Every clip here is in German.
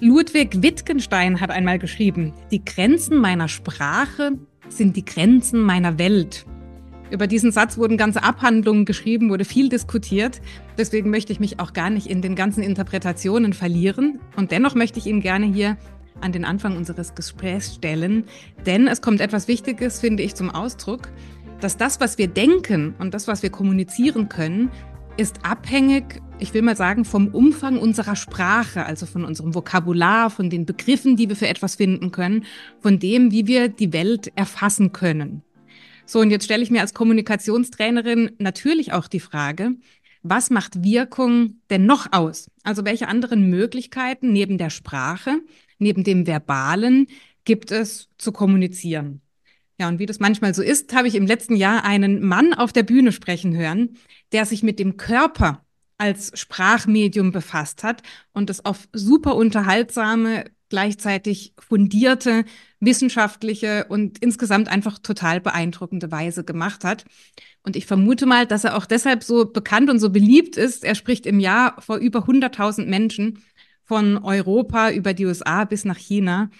Ludwig Wittgenstein hat einmal geschrieben, die Grenzen meiner Sprache sind die Grenzen meiner Welt. Über diesen Satz wurden ganze Abhandlungen geschrieben, wurde viel diskutiert. Deswegen möchte ich mich auch gar nicht in den ganzen Interpretationen verlieren. Und dennoch möchte ich ihn gerne hier an den Anfang unseres Gesprächs stellen. Denn es kommt etwas Wichtiges, finde ich, zum Ausdruck, dass das, was wir denken und das, was wir kommunizieren können, ist abhängig, ich will mal sagen, vom Umfang unserer Sprache, also von unserem Vokabular, von den Begriffen, die wir für etwas finden können, von dem, wie wir die Welt erfassen können. So, und jetzt stelle ich mir als Kommunikationstrainerin natürlich auch die Frage, was macht Wirkung denn noch aus? Also welche anderen Möglichkeiten neben der Sprache, neben dem Verbalen gibt es zu kommunizieren? Ja, und wie das manchmal so ist, habe ich im letzten Jahr einen Mann auf der Bühne sprechen hören, der sich mit dem Körper als Sprachmedium befasst hat und es auf super unterhaltsame, gleichzeitig fundierte, wissenschaftliche und insgesamt einfach total beeindruckende Weise gemacht hat. Und ich vermute mal, dass er auch deshalb so bekannt und so beliebt ist. Er spricht im Jahr vor über 100.000 Menschen von Europa über die USA bis nach China.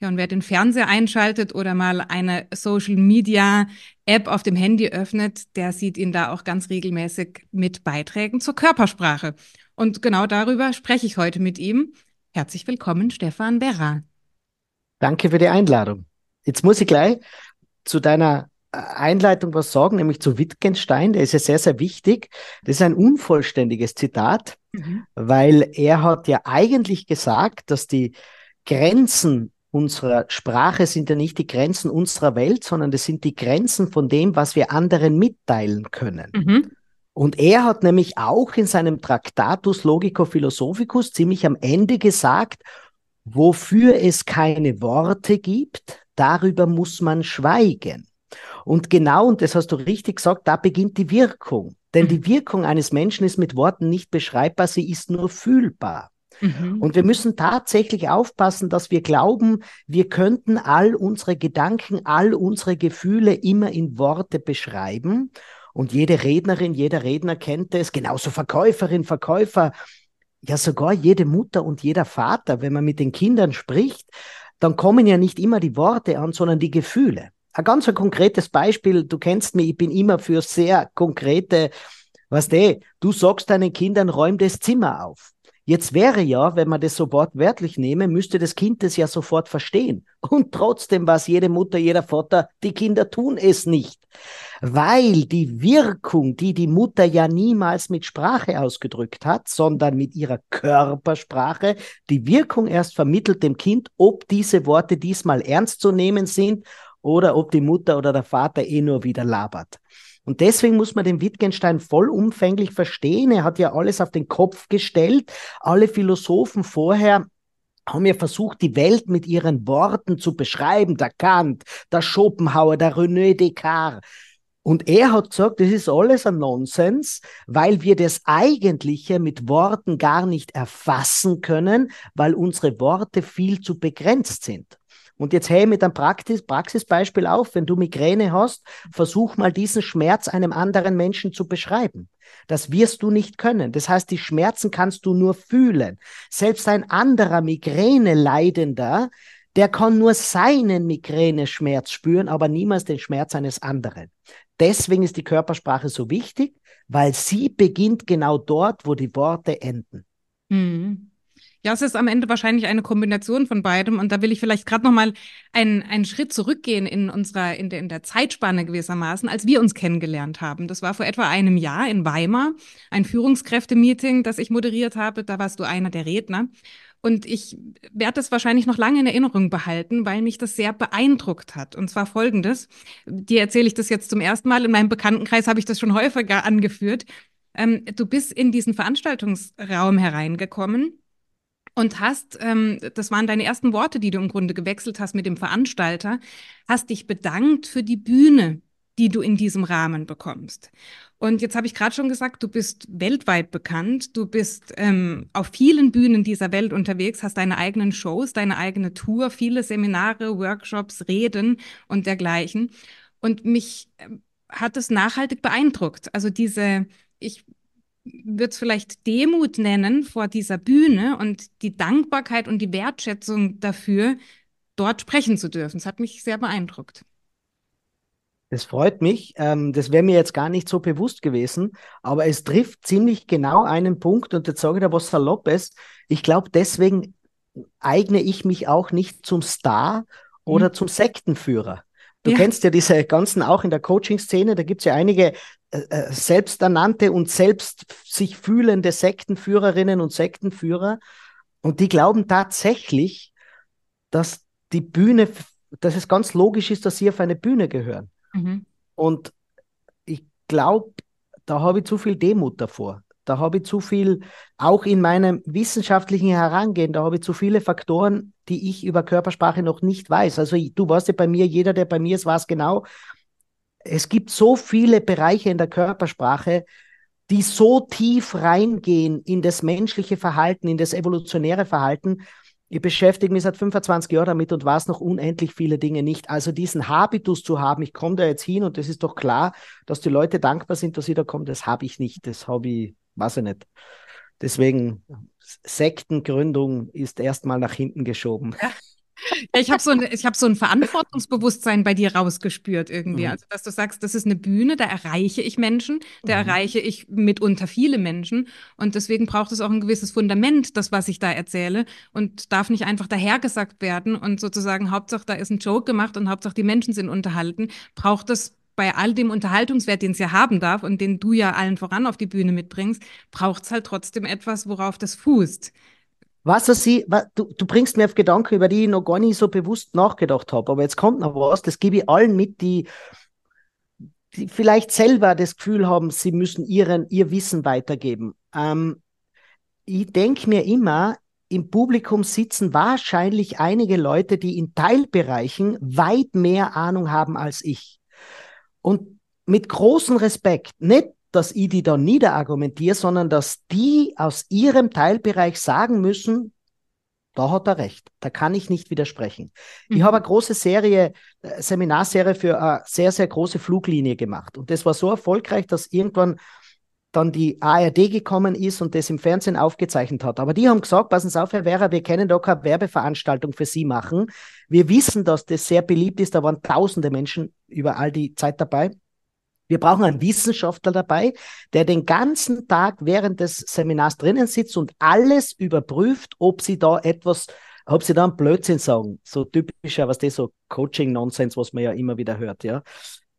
Ja, und wer den Fernseher einschaltet oder mal eine Social Media App auf dem Handy öffnet, der sieht ihn da auch ganz regelmäßig mit Beiträgen zur Körpersprache. Und genau darüber spreche ich heute mit ihm. Herzlich willkommen, Stefan Berra. Danke für die Einladung. Jetzt muss ich gleich zu deiner Einleitung was sagen, nämlich zu Wittgenstein. Der ist ja sehr, sehr wichtig. Das ist ein unvollständiges Zitat, mhm. weil er hat ja eigentlich gesagt, dass die Grenzen unserer Sprache sind ja nicht die Grenzen unserer Welt, sondern das sind die Grenzen von dem, was wir anderen mitteilen können. Mhm. Und er hat nämlich auch in seinem Tractatus Logico Philosophicus ziemlich am Ende gesagt, wofür es keine Worte gibt, darüber muss man schweigen. Und genau, und das hast du richtig gesagt, da beginnt die Wirkung. Denn mhm. die Wirkung eines Menschen ist mit Worten nicht beschreibbar, sie ist nur fühlbar. Mhm. Und wir müssen tatsächlich aufpassen, dass wir glauben, wir könnten all unsere Gedanken, all unsere Gefühle immer in Worte beschreiben. Und jede Rednerin, jeder Redner kennt es, genauso Verkäuferin, Verkäufer, ja sogar jede Mutter und jeder Vater, wenn man mit den Kindern spricht, dann kommen ja nicht immer die Worte an, sondern die Gefühle. Ein ganz ein konkretes Beispiel, du kennst mich, ich bin immer für sehr konkrete, was du, du sagst deinen Kindern, räum das Zimmer auf. Jetzt wäre ja, wenn man das so wortwörtlich nehme, müsste das Kind das ja sofort verstehen. Und trotzdem weiß jede Mutter, jeder Vater, die Kinder tun es nicht. Weil die Wirkung, die die Mutter ja niemals mit Sprache ausgedrückt hat, sondern mit ihrer Körpersprache, die Wirkung erst vermittelt dem Kind, ob diese Worte diesmal ernst zu nehmen sind oder ob die Mutter oder der Vater eh nur wieder labert. Und deswegen muss man den Wittgenstein vollumfänglich verstehen. Er hat ja alles auf den Kopf gestellt. Alle Philosophen vorher haben ja versucht, die Welt mit ihren Worten zu beschreiben. Der Kant, der Schopenhauer, der René Descartes. Und er hat gesagt, das ist alles ein Nonsens, weil wir das Eigentliche mit Worten gar nicht erfassen können, weil unsere Worte viel zu begrenzt sind. Und jetzt hey mit einem Praxis, Praxisbeispiel auf, wenn du Migräne hast, versuch mal diesen Schmerz einem anderen Menschen zu beschreiben. Das wirst du nicht können. Das heißt, die Schmerzen kannst du nur fühlen. Selbst ein anderer Migräne-Leidender, der kann nur seinen Migräne-Schmerz spüren, aber niemals den Schmerz eines anderen. Deswegen ist die Körpersprache so wichtig, weil sie beginnt genau dort, wo die Worte enden. Mhm. Ja, es ist am Ende wahrscheinlich eine Kombination von beidem. Und da will ich vielleicht gerade noch mal einen, einen Schritt zurückgehen in unserer, in der, in der Zeitspanne gewissermaßen, als wir uns kennengelernt haben. Das war vor etwa einem Jahr in Weimar, ein Führungskräftemeeting, das ich moderiert habe. Da warst du einer der Redner. Und ich werde das wahrscheinlich noch lange in Erinnerung behalten, weil mich das sehr beeindruckt hat. Und zwar folgendes. Dir erzähle ich das jetzt zum ersten Mal. In meinem Bekanntenkreis habe ich das schon häufiger angeführt. Ähm, du bist in diesen Veranstaltungsraum hereingekommen und hast, ähm, das waren deine ersten Worte, die du im Grunde gewechselt hast mit dem Veranstalter, hast dich bedankt für die Bühne, die du in diesem Rahmen bekommst. Und jetzt habe ich gerade schon gesagt, du bist weltweit bekannt, du bist ähm, auf vielen Bühnen dieser Welt unterwegs, hast deine eigenen Shows, deine eigene Tour, viele Seminare, Workshops, Reden und dergleichen. Und mich äh, hat es nachhaltig beeindruckt. Also diese, ich würde es vielleicht Demut nennen vor dieser Bühne und die Dankbarkeit und die Wertschätzung dafür, dort sprechen zu dürfen. Es hat mich sehr beeindruckt. Das freut mich. Ähm, das wäre mir jetzt gar nicht so bewusst gewesen, aber es trifft ziemlich genau einen Punkt und jetzt sage ich da was Saloppes. Ich glaube, deswegen eigne ich mich auch nicht zum Star oder mhm. zum Sektenführer. Du ja. kennst ja diese ganzen auch in der Coaching-Szene, da gibt es ja einige äh, äh, selbsternannte und selbst sich fühlende Sektenführerinnen und Sektenführer und die glauben tatsächlich, dass die Bühne, dass es ganz logisch ist, dass sie auf eine Bühne gehören. Mhm. Und ich glaube, da habe ich zu viel Demut davor. Da habe ich zu viel, auch in meinem wissenschaftlichen Herangehen, da habe ich zu viele Faktoren, die ich über Körpersprache noch nicht weiß. Also du warst ja bei mir, jeder, der bei mir ist, weiß genau. Es gibt so viele Bereiche in der Körpersprache, die so tief reingehen in das menschliche Verhalten, in das evolutionäre Verhalten, ich beschäftige mich seit 25 Jahren damit und weiß noch unendlich viele Dinge nicht. Also diesen Habitus zu haben, ich komme da jetzt hin und es ist doch klar, dass die Leute dankbar sind, dass ich da komme, das habe ich nicht. Das habe ich, weiß ich nicht. Deswegen, Sektengründung ist erstmal nach hinten geschoben. Ja. Ja, ich habe so, ein, hab so ein Verantwortungsbewusstsein bei dir rausgespürt irgendwie. Mhm. Also, dass du sagst, das ist eine Bühne, da erreiche ich Menschen, da mhm. erreiche ich mitunter viele Menschen. Und deswegen braucht es auch ein gewisses Fundament, das, was ich da erzähle. Und darf nicht einfach dahergesagt werden und sozusagen, Hauptsache, da ist ein Joke gemacht und Hauptsache, die Menschen sind unterhalten. Braucht es bei all dem Unterhaltungswert, den es ja haben darf und den du ja allen voran auf die Bühne mitbringst, braucht es halt trotzdem etwas, worauf das fußt. Was sie, was, du, du bringst mir auf Gedanken, über die ich noch gar nicht so bewusst nachgedacht habe. Aber jetzt kommt noch was, das gebe ich allen mit, die, die vielleicht selber das Gefühl haben, sie müssen ihren, ihr Wissen weitergeben. Ähm, ich denke mir immer, im Publikum sitzen wahrscheinlich einige Leute, die in Teilbereichen weit mehr Ahnung haben als ich. Und mit großem Respekt, nicht dass ich die dann niederargumentiere, sondern dass die aus ihrem Teilbereich sagen müssen, da hat er recht, da kann ich nicht widersprechen. Mhm. Ich habe eine große Serie, äh, Seminarserie für eine sehr, sehr große Fluglinie gemacht. Und das war so erfolgreich, dass irgendwann dann die ARD gekommen ist und das im Fernsehen aufgezeichnet hat. Aber die haben gesagt, passen Sie auf, Herr Werner, wir können da keine Werbeveranstaltung für Sie machen. Wir wissen, dass das sehr beliebt ist. Da waren tausende Menschen über all die Zeit dabei. Wir brauchen einen Wissenschaftler dabei, der den ganzen Tag während des Seminars drinnen sitzt und alles überprüft, ob sie da etwas, ob sie da einen Blödsinn sagen. So typischer, was das so Coaching-Nonsens, was man ja immer wieder hört, ja.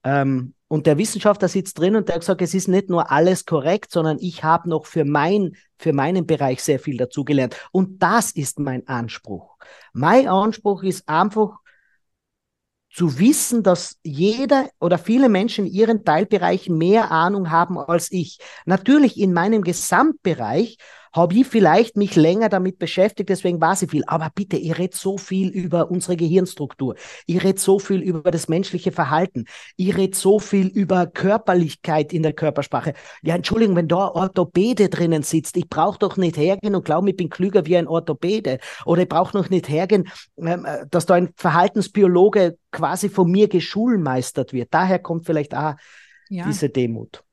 Ähm, und der Wissenschaftler sitzt drin und der hat gesagt, es ist nicht nur alles korrekt, sondern ich habe noch für, mein, für meinen Bereich sehr viel dazugelernt. Und das ist mein Anspruch. Mein Anspruch ist einfach, zu wissen, dass jeder oder viele Menschen in ihren Teilbereichen mehr Ahnung haben als ich. Natürlich in meinem Gesamtbereich habe ich vielleicht mich länger damit beschäftigt, deswegen weiß ich viel. Aber bitte, ihr redet so viel über unsere Gehirnstruktur. Ihr redet so viel über das menschliche Verhalten. Ihr redet so viel über Körperlichkeit in der Körpersprache. Ja, Entschuldigung, wenn da Orthopäde drinnen sitzt, ich brauche doch nicht hergehen und glaube, ich bin klüger wie ein Orthopäde. Oder ich brauche noch nicht hergehen, ähm, äh, dass da ein Verhaltensbiologe quasi von mir geschulmeistert wird. Daher kommt vielleicht auch ja. diese Demut.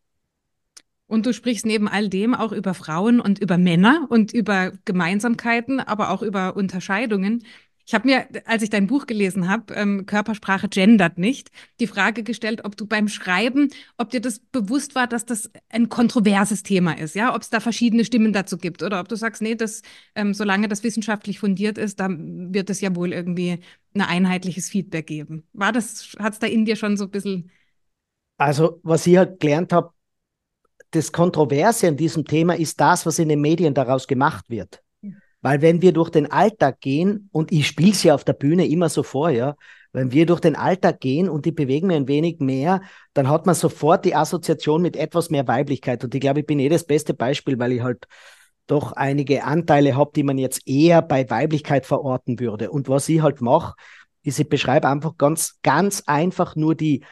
Und du sprichst neben all dem auch über Frauen und über Männer und über Gemeinsamkeiten, aber auch über Unterscheidungen. Ich habe mir, als ich dein Buch gelesen habe, ähm, Körpersprache gendert nicht, die Frage gestellt, ob du beim Schreiben, ob dir das bewusst war, dass das ein kontroverses Thema ist, ja, ob es da verschiedene Stimmen dazu gibt oder ob du sagst, nee, das, ähm, solange das wissenschaftlich fundiert ist, dann wird es ja wohl irgendwie ein einheitliches Feedback geben. War das, hat es da in dir schon so ein bisschen also, was ich halt gelernt habe, das Kontroverse an diesem Thema ist das, was in den Medien daraus gemacht wird. Weil wenn wir durch den Alltag gehen, und ich spiele es ja auf der Bühne immer so vor, ja, wenn wir durch den Alltag gehen und die bewegen mir ein wenig mehr, dann hat man sofort die Assoziation mit etwas mehr Weiblichkeit. Und ich glaube, ich bin eh das beste Beispiel, weil ich halt doch einige Anteile habe, die man jetzt eher bei Weiblichkeit verorten würde. Und was ich halt mache, ist, ich beschreibe einfach ganz, ganz einfach nur die,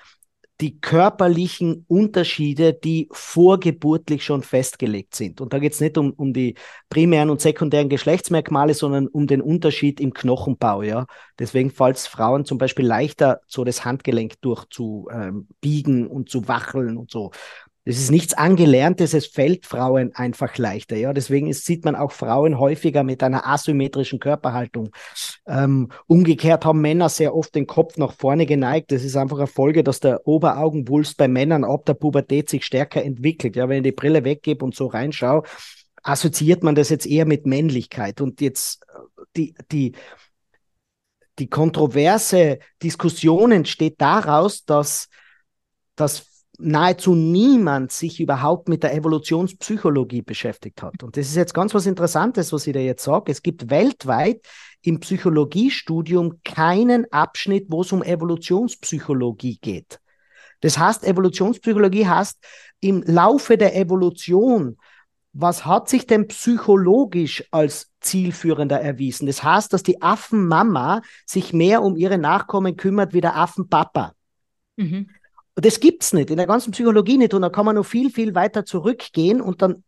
die körperlichen Unterschiede, die vorgeburtlich schon festgelegt sind. Und da geht es nicht um, um die primären und sekundären Geschlechtsmerkmale, sondern um den Unterschied im Knochenbau. Ja? Deswegen fällt es Frauen zum Beispiel leichter, so das Handgelenk durchzubiegen ähm, und zu wacheln und so. Das ist nichts Angelerntes, es fällt Frauen einfach leichter. Ja, deswegen ist, sieht man auch Frauen häufiger mit einer asymmetrischen Körperhaltung. Ähm, umgekehrt haben Männer sehr oft den Kopf nach vorne geneigt. Das ist einfach eine Folge, dass der Oberaugenwulst bei Männern ab der Pubertät sich stärker entwickelt. Ja, wenn ich die Brille weggebe und so reinschaue, assoziiert man das jetzt eher mit Männlichkeit. Und jetzt äh, die, die, die kontroverse Diskussion entsteht daraus, dass, dass nahezu niemand sich überhaupt mit der Evolutionspsychologie beschäftigt hat. Und das ist jetzt ganz was Interessantes, was ich dir jetzt sage. Es gibt weltweit im Psychologiestudium keinen Abschnitt, wo es um Evolutionspsychologie geht. Das heißt, Evolutionspsychologie heißt, im Laufe der Evolution, was hat sich denn psychologisch als zielführender erwiesen? Das heißt, dass die Affenmama sich mehr um ihre Nachkommen kümmert wie der Affenpapa. Mhm. Das gibt's nicht, in der ganzen Psychologie nicht. Und da kann man noch viel, viel weiter zurückgehen und dann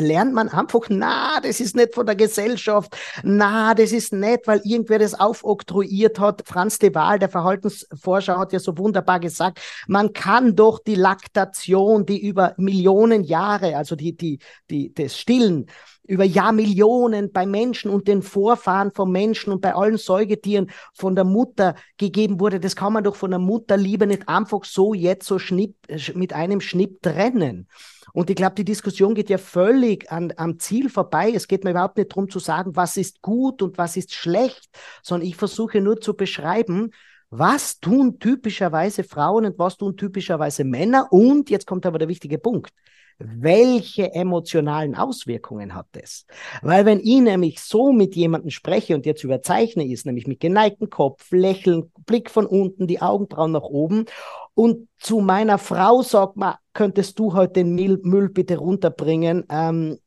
lernt man einfach, na, das ist nicht von der Gesellschaft, na, das ist nicht, weil irgendwer das aufoktroyiert hat. Franz de Waal, der Verhaltensforscher, hat ja so wunderbar gesagt, man kann doch die Laktation, die über Millionen Jahre, also die, die, die, das Stillen, über Jahrmillionen bei Menschen und den Vorfahren von Menschen und bei allen Säugetieren von der Mutter gegeben wurde. Das kann man doch von der Mutterliebe nicht einfach so jetzt so schnipp, mit einem Schnipp trennen. Und ich glaube, die Diskussion geht ja völlig an, am Ziel vorbei. Es geht mir überhaupt nicht darum zu sagen, was ist gut und was ist schlecht, sondern ich versuche nur zu beschreiben, was tun typischerweise Frauen und was tun typischerweise Männer? Und jetzt kommt aber der wichtige Punkt welche emotionalen Auswirkungen hat das? Weil wenn ich nämlich so mit jemandem spreche und jetzt überzeichne ist, nämlich mit geneigtem Kopf, Lächeln, Blick von unten, die Augenbrauen nach oben und zu meiner Frau sagt man, könntest du heute den Müll, Müll bitte runterbringen? Ähm,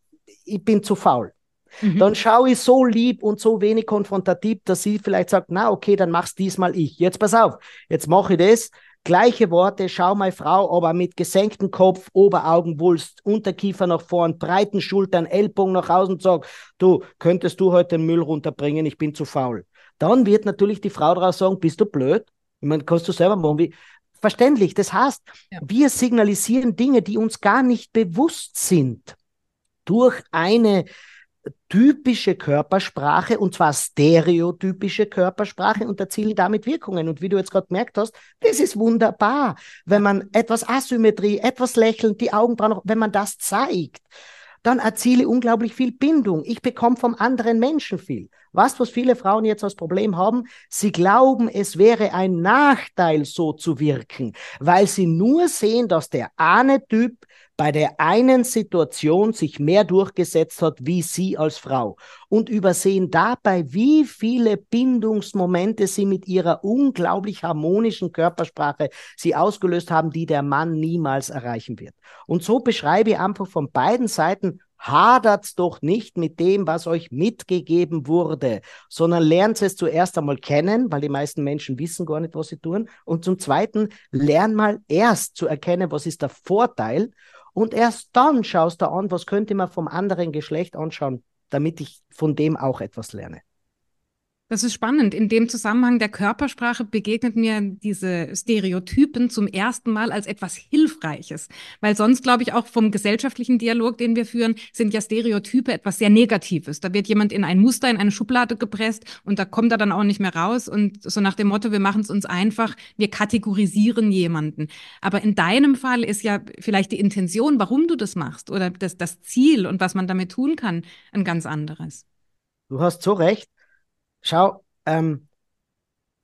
ich bin zu faul. Mhm. Dann schaue ich so lieb und so wenig konfrontativ, dass sie vielleicht sagt, na okay, dann mach's diesmal ich. Jetzt pass auf, jetzt mache ich das Gleiche Worte, schau meine Frau, aber mit gesenktem Kopf, Oberaugenwulst, Unterkiefer nach vorn, breiten Schultern, Ellbogen nach außen und sag, du, könntest du heute den Müll runterbringen, ich bin zu faul. Dann wird natürlich die Frau daraus sagen, bist du blöd? Ich meine, kannst du selber machen. Wie, verständlich. Das heißt, ja. wir signalisieren Dinge, die uns gar nicht bewusst sind, durch eine typische Körpersprache und zwar stereotypische Körpersprache und erzielen damit Wirkungen. Und wie du jetzt gerade gemerkt hast, das ist wunderbar, wenn man etwas Asymmetrie, etwas Lächeln, die Augenbrauen, wenn man das zeigt, dann erziele unglaublich viel Bindung. Ich bekomme vom anderen Menschen viel. Was, was viele Frauen jetzt als Problem haben, sie glauben, es wäre ein Nachteil, so zu wirken, weil sie nur sehen, dass der eine Typ bei der einen Situation sich mehr durchgesetzt hat wie sie als Frau und übersehen dabei, wie viele Bindungsmomente sie mit ihrer unglaublich harmonischen Körpersprache sie ausgelöst haben, die der Mann niemals erreichen wird. Und so beschreibe ich einfach von beiden Seiten, hadert's doch nicht mit dem, was euch mitgegeben wurde, sondern lernt es zuerst einmal kennen, weil die meisten Menschen wissen gar nicht, was sie tun. Und zum Zweiten, lern mal erst zu erkennen, was ist der Vorteil und erst dann schaust du an, was könnte man vom anderen Geschlecht anschauen, damit ich von dem auch etwas lerne. Das ist spannend. In dem Zusammenhang der Körpersprache begegnet mir diese Stereotypen zum ersten Mal als etwas Hilfreiches. Weil sonst, glaube ich, auch vom gesellschaftlichen Dialog, den wir führen, sind ja Stereotype etwas sehr Negatives. Da wird jemand in ein Muster, in eine Schublade gepresst und da kommt er dann auch nicht mehr raus. Und so nach dem Motto, wir machen es uns einfach, wir kategorisieren jemanden. Aber in deinem Fall ist ja vielleicht die Intention, warum du das machst oder das, das Ziel und was man damit tun kann, ein ganz anderes. Du hast so recht. Schau, ähm,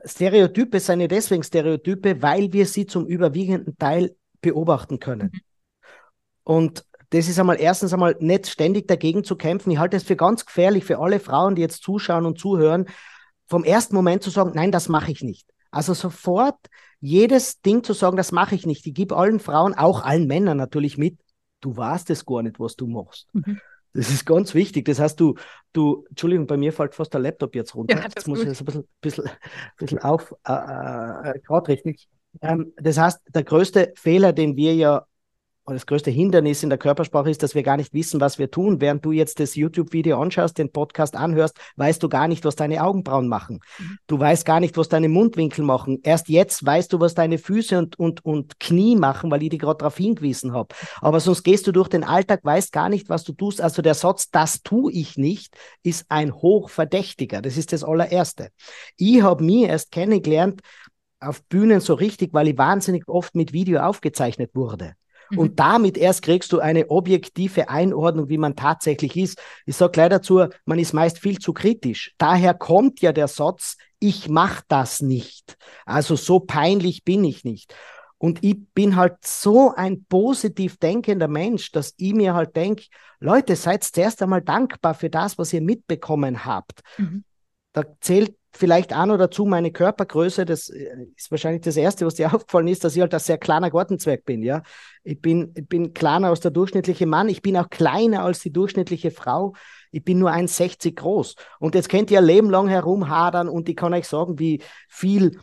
Stereotype sind ja deswegen Stereotype, weil wir sie zum überwiegenden Teil beobachten können. Mhm. Und das ist einmal erstens einmal nicht ständig dagegen zu kämpfen. Ich halte es für ganz gefährlich für alle Frauen, die jetzt zuschauen und zuhören, vom ersten Moment zu sagen, nein, das mache ich nicht. Also sofort jedes Ding zu sagen, das mache ich nicht. Ich gebe allen Frauen, auch allen Männern natürlich mit, du weißt es gar nicht, was du machst. Mhm. Das ist ganz wichtig. Das heißt, du, du, Entschuldigung, bei mir fällt fast der Laptop jetzt runter. Ja, jetzt muss ich das ein bisschen, bisschen, bisschen auf, äh, äh, gerade richtig. Ähm, das heißt, der größte Fehler, den wir ja das größte Hindernis in der Körpersprache ist, dass wir gar nicht wissen, was wir tun. Während du jetzt das YouTube-Video anschaust, den Podcast anhörst, weißt du gar nicht, was deine Augenbrauen machen. Mhm. Du weißt gar nicht, was deine Mundwinkel machen. Erst jetzt weißt du, was deine Füße und, und, und Knie machen, weil ich die gerade darauf hingewiesen habe. Aber sonst gehst du durch den Alltag, weißt gar nicht, was du tust. Also der Satz, das tue ich nicht, ist ein hochverdächtiger. Das ist das allererste. Ich habe mich erst kennengelernt auf Bühnen so richtig, weil ich wahnsinnig oft mit Video aufgezeichnet wurde. Mhm. Und damit erst kriegst du eine objektive Einordnung, wie man tatsächlich ist. Ich sage gleich dazu, man ist meist viel zu kritisch. Daher kommt ja der Satz, ich mache das nicht. Also so peinlich bin ich nicht. Und ich bin halt so ein positiv denkender Mensch, dass ich mir halt denke, Leute, seid zuerst einmal dankbar für das, was ihr mitbekommen habt. Mhm. Da zählt vielleicht an oder zu meine Körpergröße, das äh, ist wahrscheinlich das Erste, was dir aufgefallen ist, dass ich halt ein sehr kleiner Gartenzwerg bin, ja. Ich bin, ich bin kleiner als der durchschnittliche Mann, ich bin auch kleiner als die durchschnittliche Frau, ich bin nur 1,60 groß. Und jetzt könnt ihr ein Leben lang herumhadern und ich kann euch sagen, wie viel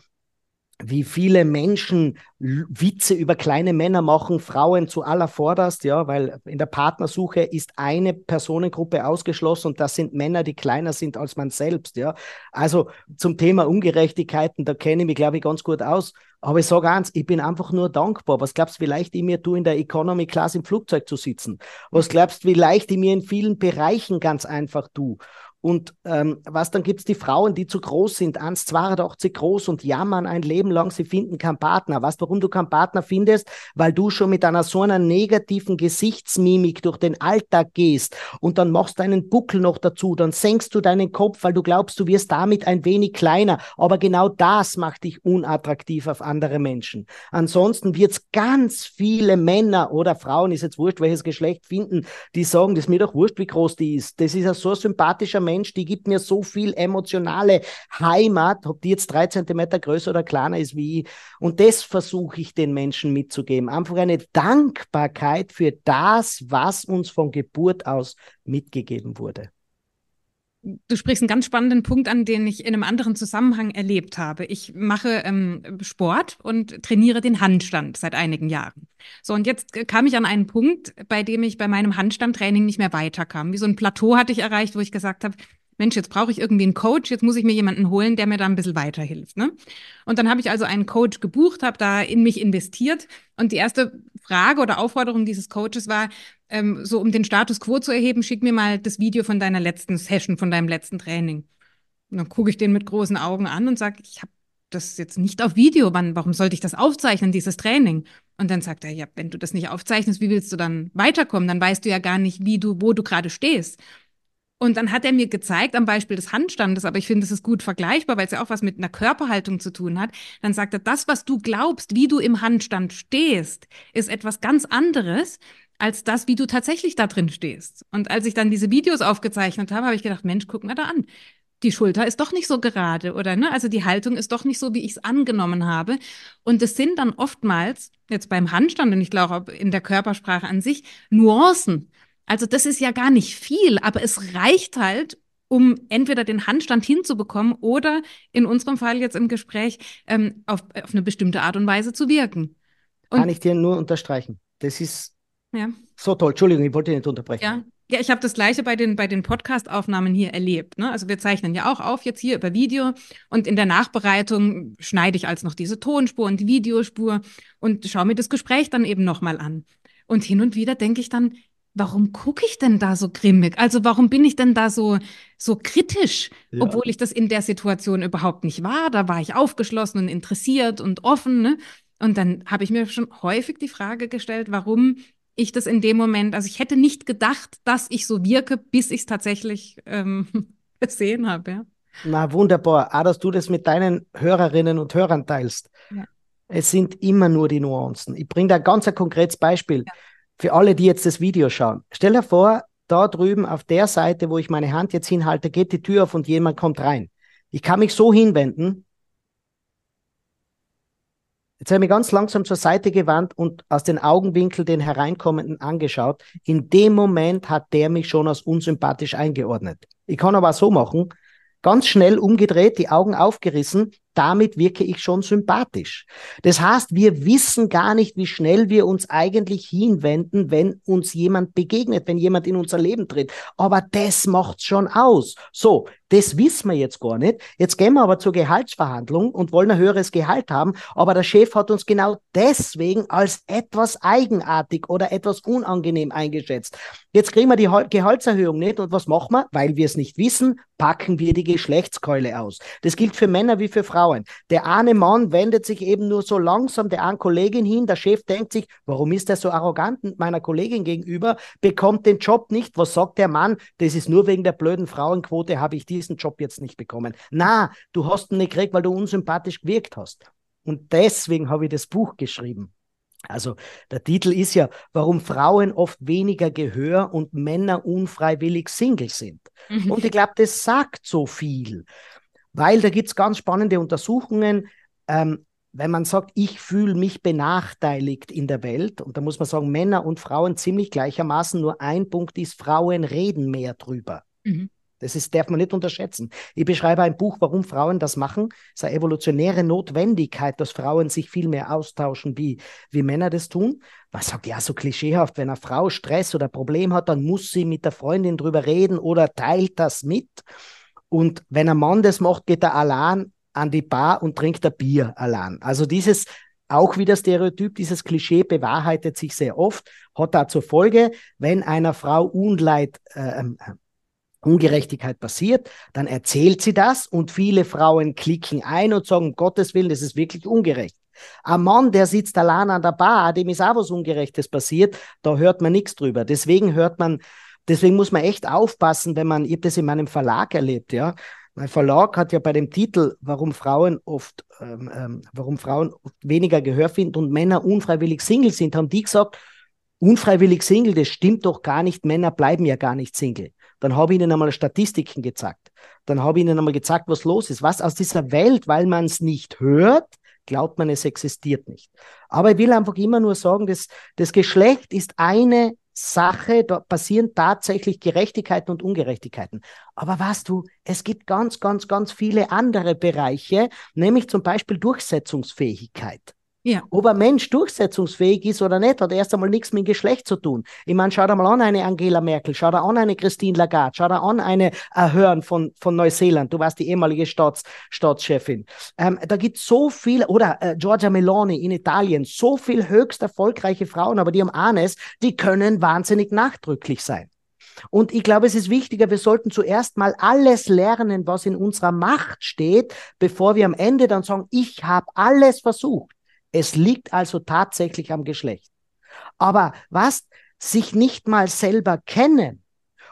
wie viele Menschen Witze über kleine Männer machen, Frauen zu allervorderst, ja, weil in der Partnersuche ist eine Personengruppe ausgeschlossen und das sind Männer, die kleiner sind als man selbst, ja. Also zum Thema Ungerechtigkeiten, da kenne ich mich, glaube ich, ganz gut aus. Aber ich sage eins, ich bin einfach nur dankbar. Was glaubst du, wie leicht ich mir tue, in der Economy Class im Flugzeug zu sitzen? Was glaubst du, wie leicht ich mir in vielen Bereichen ganz einfach tue? Und ähm, was dann gibt es die Frauen, die zu groß sind, 1,82 groß und jammern ein Leben lang, sie finden keinen Partner. Weißt warum du keinen Partner findest? Weil du schon mit einer so einer negativen Gesichtsmimik durch den Alltag gehst und dann machst du einen Buckel noch dazu, dann senkst du deinen Kopf, weil du glaubst, du wirst damit ein wenig kleiner. Aber genau das macht dich unattraktiv auf andere Menschen. Ansonsten wird es ganz viele Männer oder Frauen, ist jetzt wurscht, welches Geschlecht finden, die sagen, das ist mir doch wurscht, wie groß die ist. Das ist ein so sympathischer Mensch Mensch, die gibt mir so viel emotionale Heimat, ob die jetzt drei Zentimeter größer oder kleiner ist wie ich. Und das versuche ich den Menschen mitzugeben. Einfach eine Dankbarkeit für das, was uns von Geburt aus mitgegeben wurde. Du sprichst einen ganz spannenden Punkt an, den ich in einem anderen Zusammenhang erlebt habe. Ich mache ähm, Sport und trainiere den Handstand seit einigen Jahren. So, und jetzt kam ich an einen Punkt, bei dem ich bei meinem Handstandtraining nicht mehr weiterkam. Wie so ein Plateau hatte ich erreicht, wo ich gesagt habe, Mensch, jetzt brauche ich irgendwie einen Coach, jetzt muss ich mir jemanden holen, der mir da ein bisschen weiterhilft. Ne? Und dann habe ich also einen Coach gebucht, habe da in mich investiert. Und die erste Frage oder Aufforderung dieses Coaches war, ähm, so um den Status quo zu erheben, schick mir mal das Video von deiner letzten Session, von deinem letzten Training. Und dann gucke ich den mit großen Augen an und sage, ich habe das jetzt nicht auf Video. Wann, warum sollte ich das aufzeichnen, dieses Training? Und dann sagt er, ja, wenn du das nicht aufzeichnest, wie willst du dann weiterkommen? Dann weißt du ja gar nicht, wie du, wo du gerade stehst. Und dann hat er mir gezeigt, am Beispiel des Handstandes, aber ich finde, es ist gut vergleichbar, weil es ja auch was mit einer Körperhaltung zu tun hat. Dann sagt er, das, was du glaubst, wie du im Handstand stehst, ist etwas ganz anderes als das, wie du tatsächlich da drin stehst. Und als ich dann diese Videos aufgezeichnet habe, habe ich gedacht, Mensch, guck mal da an. Die Schulter ist doch nicht so gerade, oder ne? Also die Haltung ist doch nicht so, wie ich es angenommen habe. Und es sind dann oftmals, jetzt beim Handstand und ich glaube in der Körpersprache an sich, Nuancen. Also das ist ja gar nicht viel, aber es reicht halt, um entweder den Handstand hinzubekommen oder in unserem Fall jetzt im Gespräch ähm, auf, auf eine bestimmte Art und Weise zu wirken. Und Kann ich dir nur unterstreichen. Das ist ja. so toll. Entschuldigung, ich wollte nicht unterbrechen. Ja, ja, ich habe das gleiche bei den, bei den Podcast-Aufnahmen hier erlebt. Ne? Also wir zeichnen ja auch auf jetzt hier über Video und in der Nachbereitung schneide ich als noch diese Tonspur und die Videospur und schaue mir das Gespräch dann eben nochmal an. Und hin und wieder denke ich dann, warum gucke ich denn da so grimmig? Also warum bin ich denn da so, so kritisch, ja. obwohl ich das in der Situation überhaupt nicht war? Da war ich aufgeschlossen und interessiert und offen. Ne? Und dann habe ich mir schon häufig die Frage gestellt, warum ich das in dem Moment, also ich hätte nicht gedacht, dass ich so wirke, bis ich es tatsächlich ähm, gesehen habe. Ja. Na wunderbar, auch dass du das mit deinen Hörerinnen und Hörern teilst. Ja. Es sind immer nur die Nuancen. Ich bringe da ganz ein konkretes Beispiel. Ja für alle, die jetzt das Video schauen. Stell dir vor, da drüben auf der Seite, wo ich meine Hand jetzt hinhalte, geht die Tür auf und jemand kommt rein. Ich kann mich so hinwenden. Jetzt habe ich mich ganz langsam zur Seite gewandt und aus den Augenwinkel den Hereinkommenden angeschaut. In dem Moment hat der mich schon als unsympathisch eingeordnet. Ich kann aber so machen, ganz schnell umgedreht, die Augen aufgerissen damit wirke ich schon sympathisch. Das heißt, wir wissen gar nicht, wie schnell wir uns eigentlich hinwenden, wenn uns jemand begegnet, wenn jemand in unser Leben tritt. Aber das macht's schon aus. So, das wissen wir jetzt gar nicht. Jetzt gehen wir aber zur Gehaltsverhandlung und wollen ein höheres Gehalt haben. Aber der Chef hat uns genau deswegen als etwas eigenartig oder etwas unangenehm eingeschätzt. Jetzt kriegen wir die Gehaltserhöhung nicht. Und was machen wir? Weil wir es nicht wissen, packen wir die Geschlechtskeule aus. Das gilt für Männer wie für Frauen. Der eine Mann wendet sich eben nur so langsam der einen Kollegin hin. Der Chef denkt sich, warum ist er so arrogant meiner Kollegin gegenüber? Bekommt den Job nicht. Was sagt der Mann? Das ist nur wegen der blöden Frauenquote, habe ich diesen Job jetzt nicht bekommen. Na, du hast ihn nicht gekriegt, weil du unsympathisch gewirkt hast. Und deswegen habe ich das Buch geschrieben. Also der Titel ist ja, warum Frauen oft weniger Gehör und Männer unfreiwillig Single sind. Mhm. Und ich glaube, das sagt so viel, weil da gibt es ganz spannende Untersuchungen. Ähm, wenn man sagt, ich fühle mich benachteiligt in der Welt, und da muss man sagen, Männer und Frauen ziemlich gleichermaßen, nur ein Punkt ist, Frauen reden mehr drüber. Mhm. Das ist, darf man nicht unterschätzen. Ich beschreibe ein Buch, warum Frauen das machen. Es ist eine evolutionäre Notwendigkeit, dass Frauen sich viel mehr austauschen, wie, wie Männer das tun. Man sagt ja so klischeehaft, wenn eine Frau Stress oder Problem hat, dann muss sie mit der Freundin drüber reden oder teilt das mit. Und wenn ein Mann das macht, geht er allein an die Bar und trinkt ein Bier allein. Also dieses auch wieder Stereotyp, dieses Klischee bewahrheitet sich sehr oft, hat da zur Folge, wenn einer Frau Unleid äh, ähm, Ungerechtigkeit passiert, dann erzählt sie das und viele Frauen klicken ein und sagen, um Gottes Willen, das ist wirklich ungerecht. Ein Mann, der sitzt allein an der Bar, dem ist auch was Ungerechtes passiert, da hört man nichts drüber. Deswegen hört man, deswegen muss man echt aufpassen, wenn man, ich habe das in meinem Verlag erlebt, ja. Mein Verlag hat ja bei dem Titel, warum Frauen oft, ähm, ähm, warum Frauen weniger Gehör finden und Männer unfreiwillig Single sind, haben die gesagt, unfreiwillig Single, das stimmt doch gar nicht, Männer bleiben ja gar nicht Single. Dann habe ich ihnen einmal Statistiken gezeigt. Dann habe ich ihnen einmal gezeigt, was los ist. Was aus dieser Welt, weil man es nicht hört, glaubt man, es existiert nicht. Aber ich will einfach immer nur sagen, dass das Geschlecht ist eine Sache, da passieren tatsächlich Gerechtigkeiten und Ungerechtigkeiten. Aber weißt du, es gibt ganz, ganz, ganz viele andere Bereiche, nämlich zum Beispiel Durchsetzungsfähigkeit. Ja. Ob ein Mensch durchsetzungsfähig ist oder nicht, hat erst einmal nichts mit Geschlecht zu tun. Ich meine, schau dir mal an eine Angela Merkel, schau dir an eine Christine Lagarde, schau dir an eine Ahern von, von Neuseeland, du warst die ehemalige Staats, Staatschefin. Ähm, da gibt so viele, oder äh, Giorgia Meloni in Italien, so viel höchst erfolgreiche Frauen, aber die haben eines, die können wahnsinnig nachdrücklich sein. Und ich glaube, es ist wichtiger, wir sollten zuerst mal alles lernen, was in unserer Macht steht, bevor wir am Ende dann sagen, ich habe alles versucht. Es liegt also tatsächlich am Geschlecht. Aber was sich nicht mal selber kennen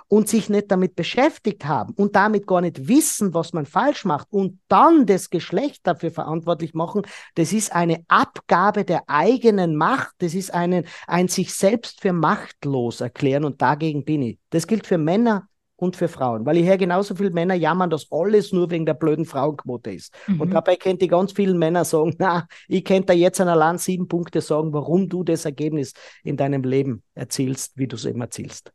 und sich nicht damit beschäftigt haben und damit gar nicht wissen, was man falsch macht und dann das Geschlecht dafür verantwortlich machen, das ist eine Abgabe der eigenen Macht, das ist einen, ein sich selbst für machtlos erklären und dagegen bin ich. Das gilt für Männer und für Frauen. Weil ich höre genauso viele Männer jammern, dass alles nur wegen der blöden Frauenquote ist. Mhm. Und dabei kennt ich ganz viele Männer sagen, na, ich könnte da jetzt an allein sieben Punkte sagen, warum du das Ergebnis in deinem Leben erzielst, wie du es eben erzielst.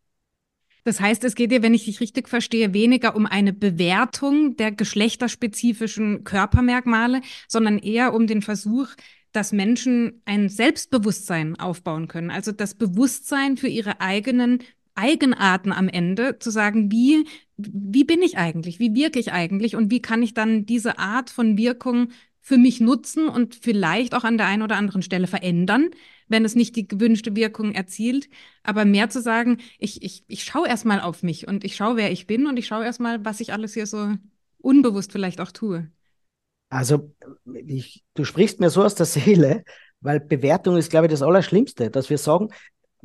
Das heißt, es geht dir, wenn ich dich richtig verstehe, weniger um eine Bewertung der geschlechterspezifischen Körpermerkmale, sondern eher um den Versuch, dass Menschen ein Selbstbewusstsein aufbauen können. Also das Bewusstsein für ihre eigenen Eigenarten am Ende, zu sagen, wie, wie bin ich eigentlich, wie wirke ich eigentlich und wie kann ich dann diese Art von Wirkung für mich nutzen und vielleicht auch an der einen oder anderen Stelle verändern, wenn es nicht die gewünschte Wirkung erzielt. Aber mehr zu sagen, ich, ich, ich schaue erstmal auf mich und ich schaue, wer ich bin und ich schaue erstmal, was ich alles hier so unbewusst vielleicht auch tue. Also, ich, du sprichst mir so aus der Seele, weil Bewertung ist, glaube ich, das Allerschlimmste, dass wir sagen,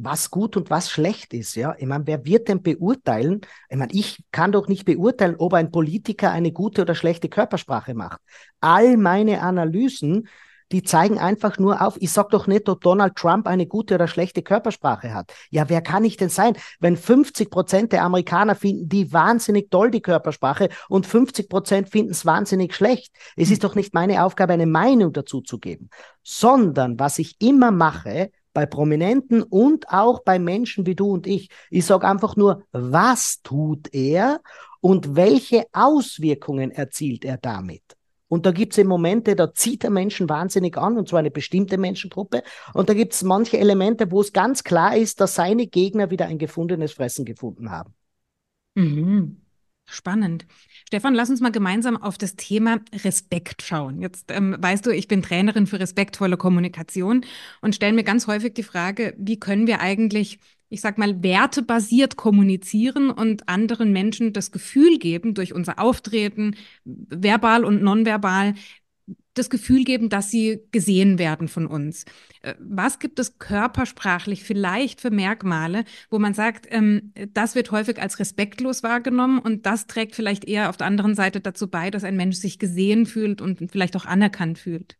was gut und was schlecht ist. Ja, ich meine, wer wird denn beurteilen? Ich meine, ich kann doch nicht beurteilen, ob ein Politiker eine gute oder schlechte Körpersprache macht. All meine Analysen, die zeigen einfach nur auf, ich sag doch nicht, ob Donald Trump eine gute oder schlechte Körpersprache hat. Ja, wer kann ich denn sein, wenn 50 Prozent der Amerikaner finden die wahnsinnig toll, die Körpersprache, und 50 Prozent finden es wahnsinnig schlecht? Es hm. ist doch nicht meine Aufgabe, eine Meinung dazu zu geben, sondern was ich immer mache, bei Prominenten und auch bei Menschen wie du und ich. Ich sage einfach nur, was tut er und welche Auswirkungen erzielt er damit? Und da gibt es Momente, da zieht der Menschen wahnsinnig an, und zwar eine bestimmte Menschengruppe. Und da gibt es manche Elemente, wo es ganz klar ist, dass seine Gegner wieder ein gefundenes Fressen gefunden haben. Mhm. Spannend. Stefan, lass uns mal gemeinsam auf das Thema Respekt schauen. Jetzt ähm, weißt du, ich bin Trainerin für respektvolle Kommunikation und stelle mir ganz häufig die Frage, wie können wir eigentlich, ich sag mal, wertebasiert kommunizieren und anderen Menschen das Gefühl geben, durch unser Auftreten, verbal und nonverbal, das Gefühl geben, dass sie gesehen werden von uns. Äh, was gibt es körpersprachlich vielleicht für Merkmale, wo man sagt, ähm, das wird häufig als respektlos wahrgenommen und das trägt vielleicht eher auf der anderen Seite dazu bei, dass ein Mensch sich gesehen fühlt und vielleicht auch anerkannt fühlt?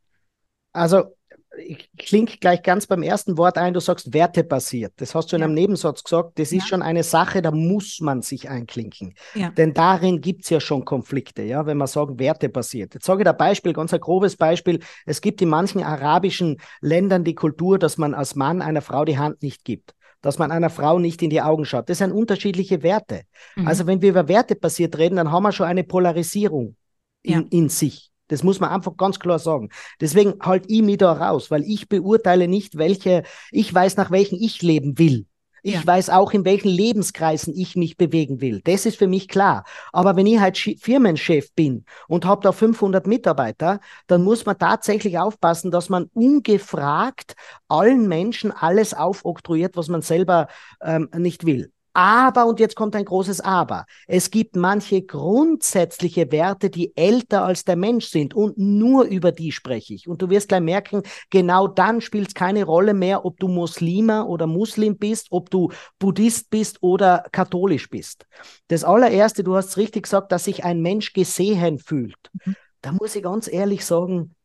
Also ich klinge gleich ganz beim ersten Wort ein, du sagst wertebasiert. Das hast du in ja. einem Nebensatz gesagt. Das ja. ist schon eine Sache, da muss man sich einklinken. Ja. Denn darin gibt es ja schon Konflikte, ja, wenn man sagt, wertebasiert. Jetzt sage ich da Beispiel, ganz ein grobes Beispiel. Es gibt in manchen arabischen Ländern die Kultur, dass man als Mann einer Frau die Hand nicht gibt dass man einer Frau nicht in die Augen schaut. Das sind unterschiedliche Werte. Mhm. Also wenn wir über Werte basiert reden, dann haben wir schon eine Polarisierung in, in sich. Das muss man einfach ganz klar sagen. Deswegen halt ich mich da raus, weil ich beurteile nicht, welche, ich weiß, nach welchen ich leben will. Ich ja. weiß auch, in welchen Lebenskreisen ich mich bewegen will. Das ist für mich klar. Aber wenn ich halt Firmenchef bin und habe da 500 Mitarbeiter, dann muss man tatsächlich aufpassen, dass man ungefragt allen Menschen alles aufoktroyiert, was man selber ähm, nicht will. Aber, und jetzt kommt ein großes Aber, es gibt manche grundsätzliche Werte, die älter als der Mensch sind und nur über die spreche ich. Und du wirst gleich merken, genau dann spielt es keine Rolle mehr, ob du Muslima oder Muslim bist, ob du Buddhist bist oder katholisch bist. Das allererste, du hast es richtig gesagt, dass sich ein Mensch gesehen fühlt. Mhm. Da muss ich ganz ehrlich sagen,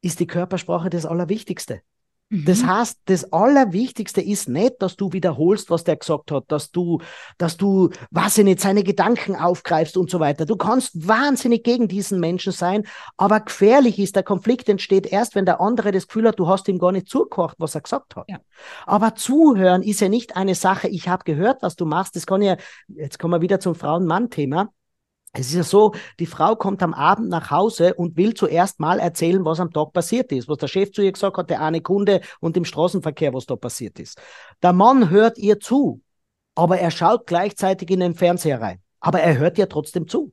ist die Körpersprache das Allerwichtigste. Das mhm. heißt, das Allerwichtigste ist nicht, dass du wiederholst, was der gesagt hat, dass du, dass du, was ich nicht, seine Gedanken aufgreifst und so weiter. Du kannst wahnsinnig gegen diesen Menschen sein, aber gefährlich ist, der Konflikt entsteht erst, wenn der andere das Gefühl hat, du hast ihm gar nicht zugehört, was er gesagt hat. Ja. Aber zuhören ist ja nicht eine Sache, ich habe gehört, was du machst. Das kann ja, jetzt kommen wir wieder zum Frauen-Mann-Thema. Es ist ja so, die Frau kommt am Abend nach Hause und will zuerst mal erzählen, was am Tag passiert ist, was der Chef zu ihr gesagt hat, der eine Kunde und im Straßenverkehr, was da passiert ist. Der Mann hört ihr zu, aber er schaut gleichzeitig in den Fernseher rein. Aber er hört ihr trotzdem zu.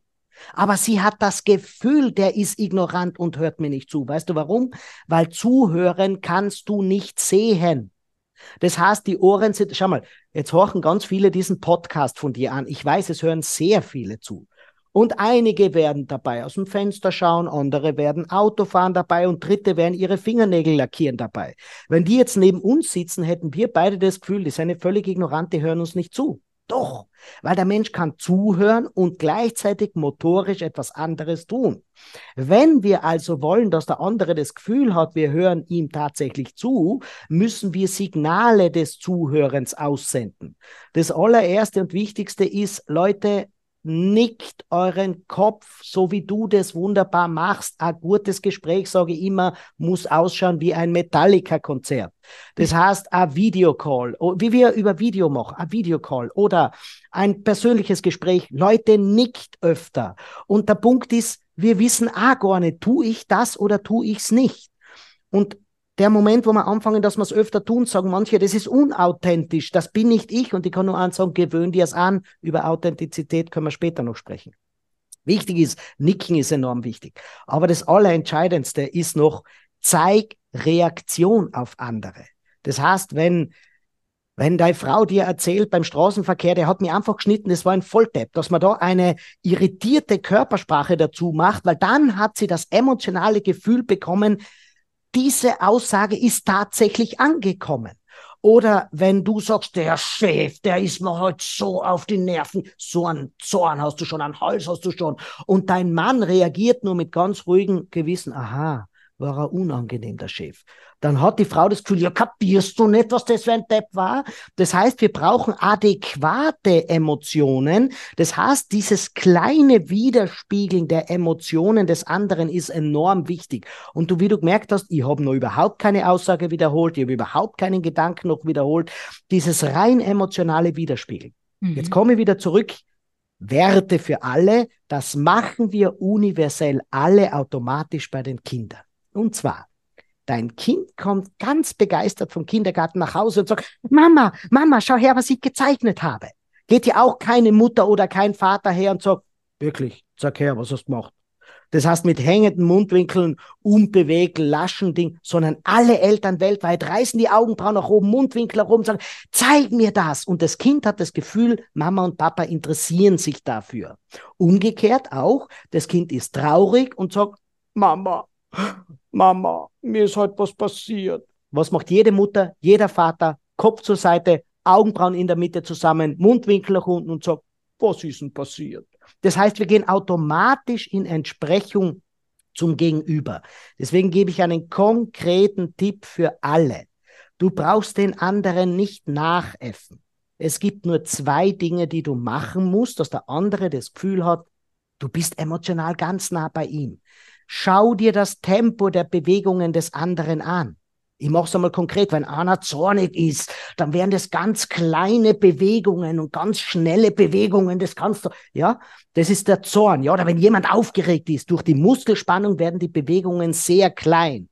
Aber sie hat das Gefühl, der ist ignorant und hört mir nicht zu. Weißt du warum? Weil zuhören kannst du nicht sehen. Das heißt, die Ohren sind, schau mal, jetzt horchen ganz viele diesen Podcast von dir an. Ich weiß, es hören sehr viele zu. Und einige werden dabei aus dem Fenster schauen, andere werden Auto fahren dabei und dritte werden ihre Fingernägel lackieren dabei. Wenn die jetzt neben uns sitzen, hätten wir beide das Gefühl, die sind eine völlig ignorante, hören uns nicht zu. Doch, weil der Mensch kann zuhören und gleichzeitig motorisch etwas anderes tun. Wenn wir also wollen, dass der andere das Gefühl hat, wir hören ihm tatsächlich zu, müssen wir Signale des Zuhörens aussenden. Das allererste und wichtigste ist, Leute, nickt euren Kopf, so wie du das wunderbar machst. Ein gutes Gespräch, sage ich immer, muss ausschauen wie ein Metallica-Konzert. Das heißt, ein Videocall, wie wir über Video machen, ein Videocall oder ein persönliches Gespräch. Leute, nickt öfter. Und der Punkt ist, wir wissen auch gar nicht, tue ich das oder tue ich es nicht. Und der Moment, wo wir anfangen, dass wir es öfter tun, sagen manche, das ist unauthentisch, das bin nicht ich. Und ich kann nur sagen, gewöhn dir es an. Über Authentizität können wir später noch sprechen. Wichtig ist, Nicken ist enorm wichtig. Aber das Allerentscheidendste ist noch, zeig Reaktion auf andere. Das heißt, wenn, wenn deine Frau dir erzählt beim Straßenverkehr, der hat mich einfach geschnitten, das war ein Volltepp, dass man da eine irritierte Körpersprache dazu macht, weil dann hat sie das emotionale Gefühl bekommen, diese Aussage ist tatsächlich angekommen. Oder wenn du sagst, der Chef, der ist mir heute so auf die Nerven, so einen Zorn hast du schon, einen Hals hast du schon. Und dein Mann reagiert nur mit ganz ruhigem Gewissen, aha, war er unangenehm, der Chef. Dann hat die Frau das Gefühl, ja, kapierst du nicht, was das für ein Depp war? Das heißt, wir brauchen adäquate Emotionen. Das heißt, dieses kleine Widerspiegeln der Emotionen des anderen ist enorm wichtig. Und du, wie du gemerkt hast, ich habe noch überhaupt keine Aussage wiederholt, ich habe überhaupt keinen Gedanken noch wiederholt. Dieses rein emotionale Widerspiegeln. Mhm. Jetzt komme ich wieder zurück Werte für alle, das machen wir universell alle automatisch bei den Kindern. Und zwar, dein Kind kommt ganz begeistert vom Kindergarten nach Hause und sagt, Mama, Mama, schau her, was ich gezeichnet habe. Geht dir auch keine Mutter oder kein Vater her und sagt, wirklich, sag her, was hast du gemacht? Das heißt, mit hängenden Mundwinkeln, unbewegt, laschen Ding, sondern alle Eltern weltweit reißen die Augenbrauen nach oben, Mundwinkel oben, sagen, zeig mir das. Und das Kind hat das Gefühl, Mama und Papa interessieren sich dafür. Umgekehrt auch, das Kind ist traurig und sagt, Mama, Mama, mir ist heute was passiert. Was macht jede Mutter, jeder Vater? Kopf zur Seite, Augenbrauen in der Mitte zusammen, Mundwinkel nach unten und sagt, was ist denn passiert? Das heißt, wir gehen automatisch in Entsprechung zum Gegenüber. Deswegen gebe ich einen konkreten Tipp für alle. Du brauchst den anderen nicht nachäffen. Es gibt nur zwei Dinge, die du machen musst, dass der andere das Gefühl hat, du bist emotional ganz nah bei ihm. Schau dir das Tempo der Bewegungen des anderen an. Ich mache es einmal konkret, wenn einer zornig ist, dann wären das ganz kleine Bewegungen und ganz schnelle Bewegungen. Das kannst du, ja, das ist der Zorn. Ja, oder wenn jemand aufgeregt ist, durch die Muskelspannung werden die Bewegungen sehr klein.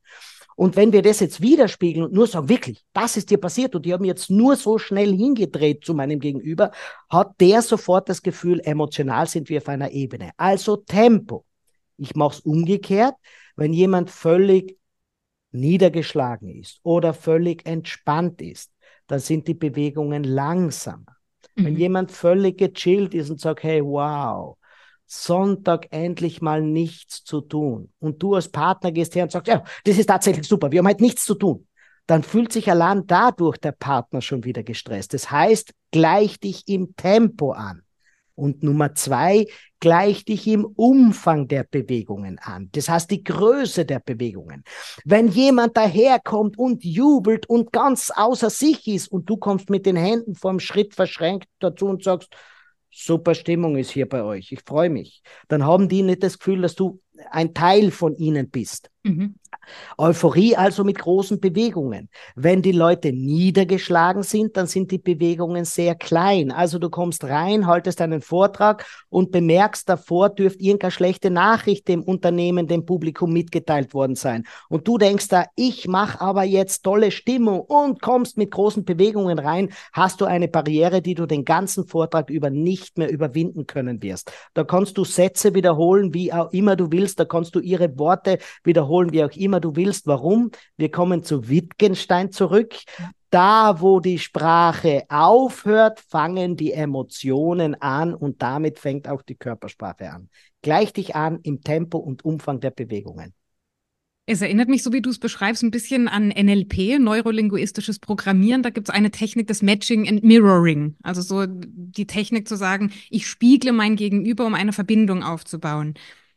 Und wenn wir das jetzt widerspiegeln und nur sagen, wirklich, das ist dir passiert und die haben jetzt nur so schnell hingedreht zu meinem Gegenüber, hat der sofort das Gefühl, emotional sind wir auf einer Ebene. Also Tempo. Ich mache es umgekehrt. Wenn jemand völlig niedergeschlagen ist oder völlig entspannt ist, dann sind die Bewegungen langsamer. Mhm. Wenn jemand völlig gechillt ist und sagt, hey, wow, Sonntag endlich mal nichts zu tun und du als Partner gehst her und sagst, ja, das ist tatsächlich super, wir haben halt nichts zu tun, dann fühlt sich allein dadurch der Partner schon wieder gestresst. Das heißt, gleich dich im Tempo an. Und Nummer zwei, gleich dich im Umfang der Bewegungen an. Das heißt, die Größe der Bewegungen. Wenn jemand daherkommt und jubelt und ganz außer sich ist und du kommst mit den Händen vorm Schritt verschränkt dazu und sagst, super Stimmung ist hier bei euch, ich freue mich, dann haben die nicht das Gefühl, dass du ein Teil von ihnen bist. Mhm. Euphorie also mit großen Bewegungen. Wenn die Leute niedergeschlagen sind, dann sind die Bewegungen sehr klein. Also du kommst rein, haltest einen Vortrag und bemerkst, davor dürfte irgendeine schlechte Nachricht dem Unternehmen, dem Publikum mitgeteilt worden sein. Und du denkst da, ich mache aber jetzt tolle Stimmung und kommst mit großen Bewegungen rein, hast du eine Barriere, die du den ganzen Vortrag über nicht mehr überwinden können wirst. Da kannst du Sätze wiederholen, wie auch immer du willst, da kannst du ihre Worte wiederholen, wie auch immer immer du willst. Warum? Wir kommen zu Wittgenstein zurück. Da, wo die Sprache aufhört, fangen die Emotionen an und damit fängt auch die Körpersprache an. Gleich dich an im Tempo und Umfang der Bewegungen. Es erinnert mich, so wie du es beschreibst, ein bisschen an NLP, neurolinguistisches Programmieren. Da gibt es eine Technik des Matching and Mirroring. Also so die Technik zu sagen, ich spiegle mein Gegenüber, um eine Verbindung aufzubauen.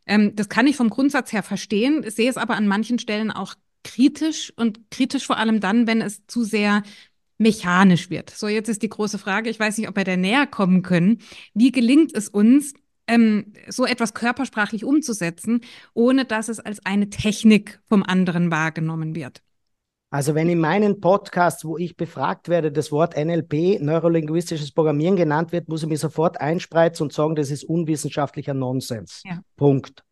Ähm, das kann ich vom Grundsatz her verstehen, sehe es aber an manchen Stellen auch kritisch und kritisch vor allem dann, wenn es zu sehr mechanisch wird. So, jetzt ist die große Frage, ich weiß nicht, ob wir da näher kommen können. Wie gelingt es uns, ähm, so etwas körpersprachlich umzusetzen, ohne dass es als eine Technik vom anderen wahrgenommen wird? Also wenn in meinen Podcasts, wo ich befragt werde, das Wort NLP, neurolinguistisches Programmieren genannt wird, muss ich mir sofort einspreizen und sagen, das ist unwissenschaftlicher Nonsens. Ja. Punkt.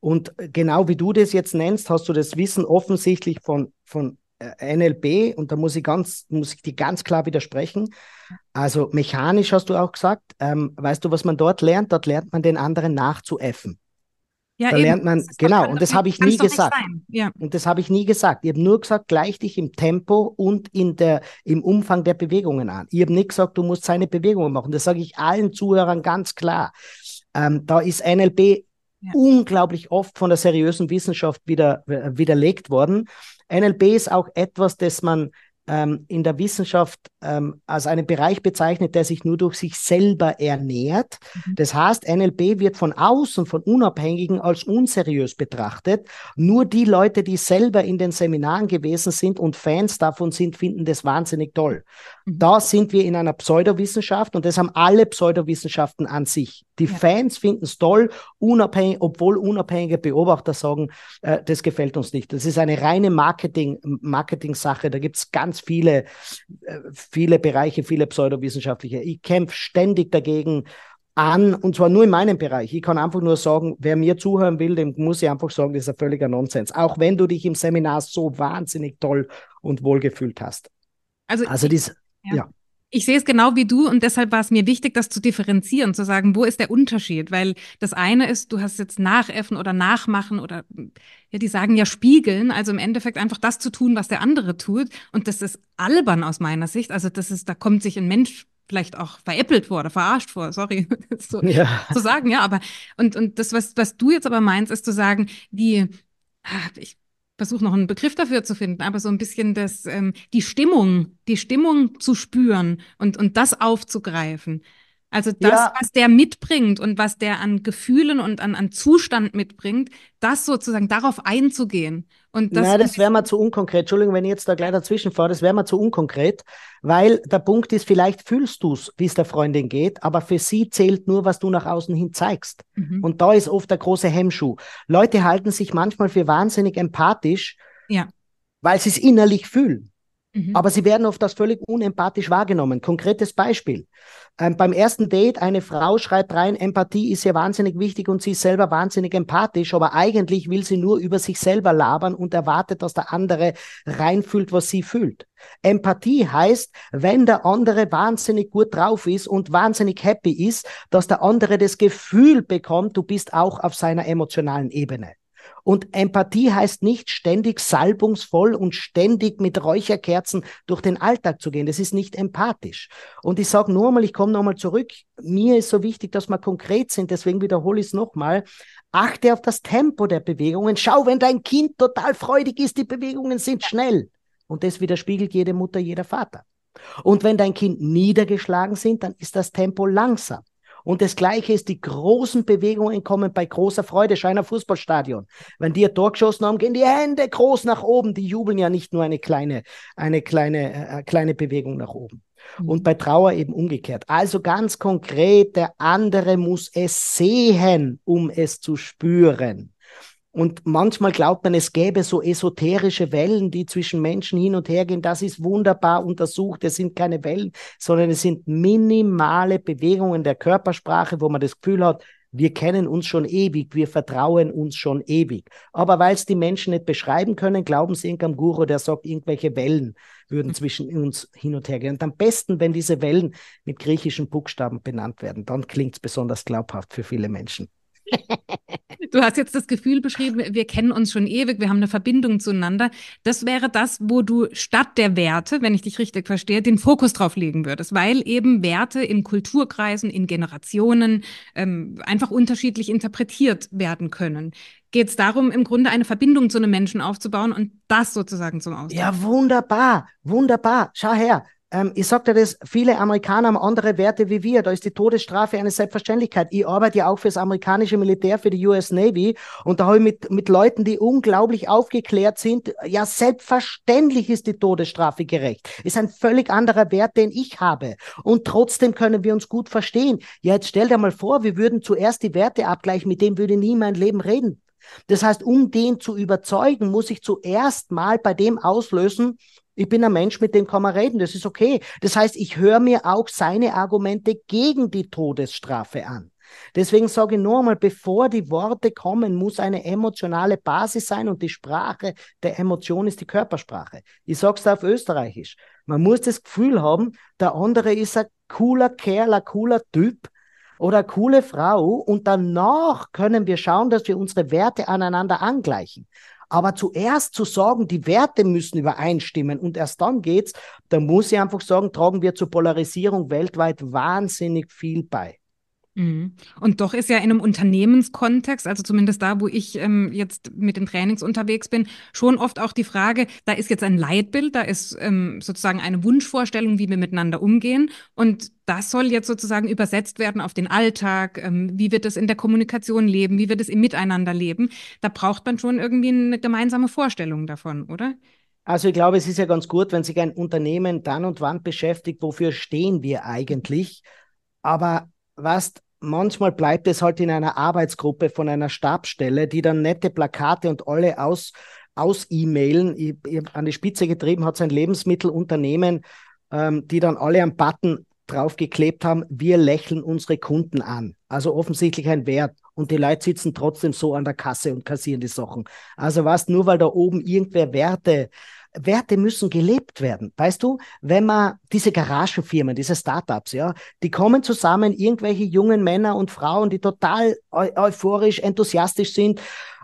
Und genau wie du das jetzt nennst, hast du das Wissen offensichtlich von, von äh, NLP und da muss ich ganz, muss ich dir ganz klar widersprechen. Also mechanisch hast du auch gesagt. Ähm, weißt du, was man dort lernt? Dort lernt man den anderen nachzuäffen. Ja, da eben. lernt man, genau, und das habe ich nie gesagt. Ja. Und das habe ich nie gesagt. Ich habe nur gesagt, gleich dich im Tempo und in der, im Umfang der Bewegungen an. Ich habe nicht gesagt, du musst seine Bewegungen machen. Das sage ich allen Zuhörern ganz klar. Ähm, da ist NLP ja. unglaublich oft von der seriösen Wissenschaft wieder, äh, widerlegt worden. NLP ist auch etwas, das man ähm, in der Wissenschaft ähm, als einen Bereich bezeichnet, der sich nur durch sich selber ernährt. Mhm. Das heißt, NLP wird von außen, von Unabhängigen als unseriös betrachtet. Nur die Leute, die selber in den Seminaren gewesen sind und Fans davon sind, finden das wahnsinnig toll. Da sind wir in einer Pseudowissenschaft und das haben alle Pseudowissenschaften an sich. Die ja. Fans finden es toll, unabhängig, obwohl unabhängige Beobachter sagen, äh, das gefällt uns nicht. Das ist eine reine Marketing, Marketing-Sache. Da gibt es ganz viele, äh, viele Bereiche, viele pseudowissenschaftliche. Ich kämpfe ständig dagegen, an, und zwar nur in meinem Bereich. Ich kann einfach nur sagen, wer mir zuhören will, dem muss ich einfach sagen, das ist ein völliger Nonsens. Auch wenn du dich im Seminar so wahnsinnig toll und wohlgefühlt hast. Also, also dies, ja. ja. Ich sehe es genau wie du und deshalb war es mir wichtig, das zu differenzieren, zu sagen, wo ist der Unterschied? Weil das eine ist, du hast jetzt Nachäffen oder Nachmachen oder ja, die sagen ja spiegeln, also im Endeffekt einfach das zu tun, was der andere tut. Und das ist albern aus meiner Sicht. Also das ist, da kommt sich ein Mensch vielleicht auch veräppelt vor oder verarscht vor, sorry, so ja. zu sagen, ja, aber und, und das, was, was du jetzt aber meinst, ist zu sagen, die, ah, ich versuche noch einen Begriff dafür zu finden, aber so ein bisschen das, ähm, die Stimmung, die Stimmung zu spüren und, und das aufzugreifen. Also das, ja. was der mitbringt und was der an Gefühlen und an, an Zustand mitbringt, das sozusagen darauf einzugehen. Und das, Nein, das wäre mal zu unkonkret. Entschuldigung, wenn ich jetzt da gleich dazwischen fahre, das wäre mal zu unkonkret, weil der Punkt ist, vielleicht fühlst du es, wie es der Freundin geht, aber für sie zählt nur, was du nach außen hin zeigst. Mhm. Und da ist oft der große Hemmschuh. Leute halten sich manchmal für wahnsinnig empathisch, ja. weil sie es innerlich fühlen. Mhm. Aber sie werden oft als völlig unempathisch wahrgenommen. Konkretes Beispiel. Ähm, beim ersten Date, eine Frau schreibt rein, Empathie ist ihr wahnsinnig wichtig und sie ist selber wahnsinnig empathisch, aber eigentlich will sie nur über sich selber labern und erwartet, dass der andere reinfühlt, was sie fühlt. Empathie heißt, wenn der andere wahnsinnig gut drauf ist und wahnsinnig happy ist, dass der andere das Gefühl bekommt, du bist auch auf seiner emotionalen Ebene. Und Empathie heißt nicht ständig salbungsvoll und ständig mit Räucherkerzen durch den Alltag zu gehen. Das ist nicht empathisch. Und ich sage nur mal, ich komme nochmal zurück. Mir ist so wichtig, dass wir konkret sind. Deswegen wiederhole ich es nochmal. Achte auf das Tempo der Bewegungen. Schau, wenn dein Kind total freudig ist, die Bewegungen sind schnell. Und das widerspiegelt jede Mutter, jeder Vater. Und wenn dein Kind niedergeschlagen sind, dann ist das Tempo langsam. Und das Gleiche ist, die großen Bewegungen kommen bei großer Freude. Schau ein Fußballstadion. Wenn die ein Tor geschossen haben, gehen die Hände groß nach oben. Die jubeln ja nicht nur eine kleine, eine kleine, äh, äh, kleine Bewegung nach oben. Mhm. Und bei Trauer eben umgekehrt. Also ganz konkret, der andere muss es sehen, um es zu spüren. Und manchmal glaubt man, es gäbe so esoterische Wellen, die zwischen Menschen hin und her gehen. Das ist wunderbar untersucht. Es sind keine Wellen, sondern es sind minimale Bewegungen der Körpersprache, wo man das Gefühl hat, wir kennen uns schon ewig, wir vertrauen uns schon ewig. Aber weil es die Menschen nicht beschreiben können, glauben sie irgendeinem Guru, der sagt, irgendwelche Wellen würden zwischen uns hin und her gehen. Und am besten, wenn diese Wellen mit griechischen Buchstaben benannt werden, dann klingt es besonders glaubhaft für viele Menschen. Du hast jetzt das Gefühl beschrieben, wir kennen uns schon ewig, wir haben eine Verbindung zueinander. Das wäre das, wo du statt der Werte, wenn ich dich richtig verstehe, den Fokus drauf legen würdest, weil eben Werte in Kulturkreisen, in Generationen ähm, einfach unterschiedlich interpretiert werden können. Geht es darum, im Grunde eine Verbindung zu einem Menschen aufzubauen und das sozusagen zum Ausdruck? Ja, wunderbar, wunderbar. Schau her, ähm, ich dir das, viele Amerikaner haben andere Werte wie wir. Da ist die Todesstrafe eine Selbstverständlichkeit. Ich arbeite ja auch fürs amerikanische Militär, für die US Navy. Und da habe ich mit, mit Leuten, die unglaublich aufgeklärt sind, ja, selbstverständlich ist die Todesstrafe gerecht. Ist ein völlig anderer Wert, den ich habe. Und trotzdem können wir uns gut verstehen. Ja, jetzt stell dir mal vor, wir würden zuerst die Werte abgleichen, mit dem würde nie mein Leben reden. Das heißt, um den zu überzeugen, muss ich zuerst mal bei dem auslösen, ich bin ein Mensch, mit dem kann man reden, das ist okay. Das heißt, ich höre mir auch seine Argumente gegen die Todesstrafe an. Deswegen sage ich nur einmal, bevor die Worte kommen, muss eine emotionale Basis sein und die Sprache der Emotion ist die Körpersprache. Ich sage es auf Österreichisch. Man muss das Gefühl haben, der andere ist ein cooler Kerl, ein cooler Typ oder eine coole Frau und danach können wir schauen, dass wir unsere Werte aneinander angleichen. Aber zuerst zu sagen, die Werte müssen übereinstimmen und erst dann geht's, da muss ich einfach sagen, tragen wir zur Polarisierung weltweit wahnsinnig viel bei. Mhm. Und doch ist ja in einem Unternehmenskontext, also zumindest da, wo ich ähm, jetzt mit den Trainings unterwegs bin, schon oft auch die Frage, da ist jetzt ein Leitbild, da ist ähm, sozusagen eine Wunschvorstellung, wie wir miteinander umgehen. Und das soll jetzt sozusagen übersetzt werden auf den Alltag. Ähm, wie wird es in der Kommunikation leben? Wie wird es im Miteinander leben? Da braucht man schon irgendwie eine gemeinsame Vorstellung davon, oder? Also ich glaube, es ist ja ganz gut, wenn sich ein Unternehmen dann und wann beschäftigt, wofür stehen wir eigentlich. Aber was manchmal bleibt es halt in einer Arbeitsgruppe von einer Stabstelle, die dann nette Plakate und alle aus aus E-Mailen. An die Spitze getrieben hat sein Lebensmittelunternehmen, ähm, die dann alle am Button draufgeklebt haben, wir lächeln unsere Kunden an. Also offensichtlich ein Wert. Und die Leute sitzen trotzdem so an der Kasse und kassieren die Sachen. Also was, nur weil da oben irgendwer Werte Werte müssen gelebt werden. Weißt du, wenn man diese Garagenfirmen, diese Startups, ja, die kommen zusammen, irgendwelche jungen Männer und Frauen, die total eu euphorisch, enthusiastisch sind,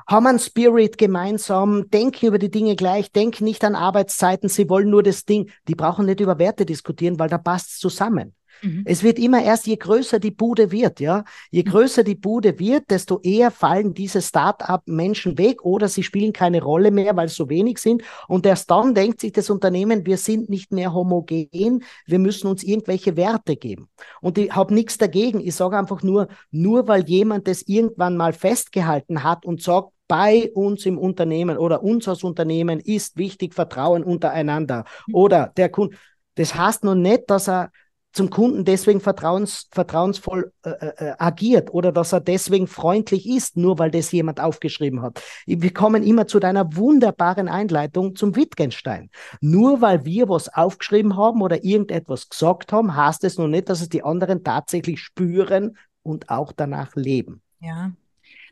haben einen Spirit gemeinsam, denken über die Dinge gleich, denken nicht an Arbeitszeiten, sie wollen nur das Ding. Die brauchen nicht über Werte diskutieren, weil da passt es zusammen. Mhm. Es wird immer erst, je größer die Bude wird, ja, je mhm. größer die Bude wird, desto eher fallen diese Start-up-Menschen weg oder sie spielen keine Rolle mehr, weil es so wenig sind. Und erst dann denkt sich das Unternehmen, wir sind nicht mehr homogen, wir müssen uns irgendwelche Werte geben. Und ich habe nichts dagegen. Ich sage einfach nur, nur weil jemand das irgendwann mal festgehalten hat und sagt, bei uns im Unternehmen oder uns als Unternehmen ist wichtig Vertrauen untereinander mhm. oder der Kunde. Das heißt noch nicht, dass er zum Kunden deswegen vertrauens, vertrauensvoll äh, äh, agiert oder dass er deswegen freundlich ist, nur weil das jemand aufgeschrieben hat. Wir kommen immer zu deiner wunderbaren Einleitung zum Wittgenstein. Nur weil wir was aufgeschrieben haben oder irgendetwas gesagt haben, heißt es noch nicht, dass es die anderen tatsächlich spüren und auch danach leben. Ja,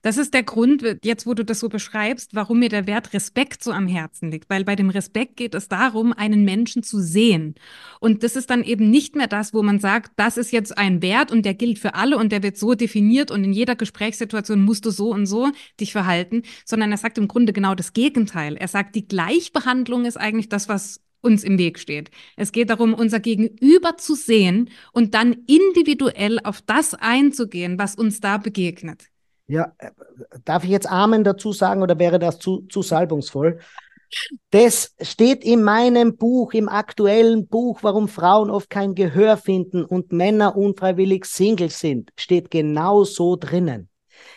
das ist der Grund, jetzt wo du das so beschreibst, warum mir der Wert Respekt so am Herzen liegt. Weil bei dem Respekt geht es darum, einen Menschen zu sehen. Und das ist dann eben nicht mehr das, wo man sagt, das ist jetzt ein Wert und der gilt für alle und der wird so definiert und in jeder Gesprächssituation musst du so und so dich verhalten, sondern er sagt im Grunde genau das Gegenteil. Er sagt, die Gleichbehandlung ist eigentlich das, was uns im Weg steht. Es geht darum, unser Gegenüber zu sehen und dann individuell auf das einzugehen, was uns da begegnet. Ja, äh, darf ich jetzt Amen dazu sagen oder wäre das zu, zu salbungsvoll? Das steht in meinem Buch, im aktuellen Buch, warum Frauen oft kein Gehör finden und Männer unfreiwillig Single sind, steht genau so drinnen.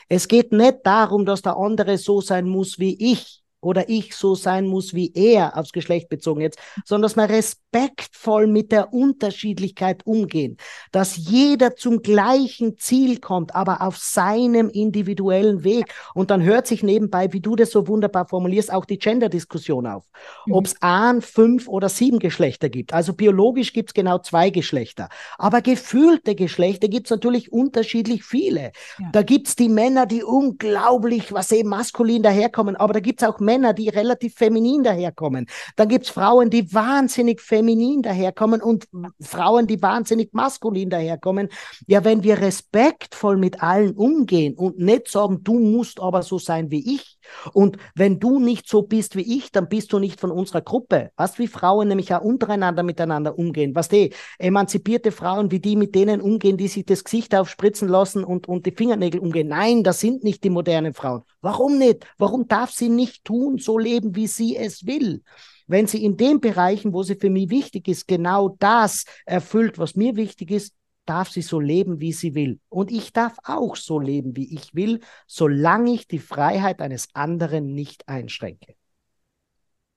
Es geht nicht darum, dass der andere so sein muss wie ich oder ich so sein muss wie er, aufs Geschlecht bezogen jetzt, sondern dass man respektvoll mit der Unterschiedlichkeit umgehen, dass jeder zum gleichen Ziel kommt, aber auf seinem individuellen Weg. Und dann hört sich nebenbei, wie du das so wunderbar formulierst, auch die Gender-Diskussion auf. Mhm. Ob es ein, fünf oder sieben Geschlechter gibt. Also biologisch gibt es genau zwei Geschlechter. Aber gefühlte Geschlechter gibt es natürlich unterschiedlich viele. Ja. Da gibt es die Männer, die unglaublich, was eben maskulin daherkommen, aber da gibt es auch Männer, die relativ feminin daherkommen. Dann gibt es Frauen, die wahnsinnig feminin daherkommen und Frauen, die wahnsinnig maskulin daherkommen. Ja, wenn wir respektvoll mit allen umgehen und nicht sagen, du musst aber so sein wie ich. Und wenn du nicht so bist wie ich, dann bist du nicht von unserer Gruppe. Was wie Frauen nämlich auch untereinander miteinander umgehen. Was die emanzipierte Frauen, wie die mit denen umgehen, die sich das Gesicht aufspritzen lassen und, und die Fingernägel umgehen. Nein, das sind nicht die modernen Frauen. Warum nicht? Warum darf sie nicht tun, so leben, wie sie es will. Wenn sie in den Bereichen, wo sie für mich wichtig ist, genau das erfüllt, was mir wichtig ist, darf sie so leben, wie sie will. Und ich darf auch so leben, wie ich will, solange ich die Freiheit eines anderen nicht einschränke.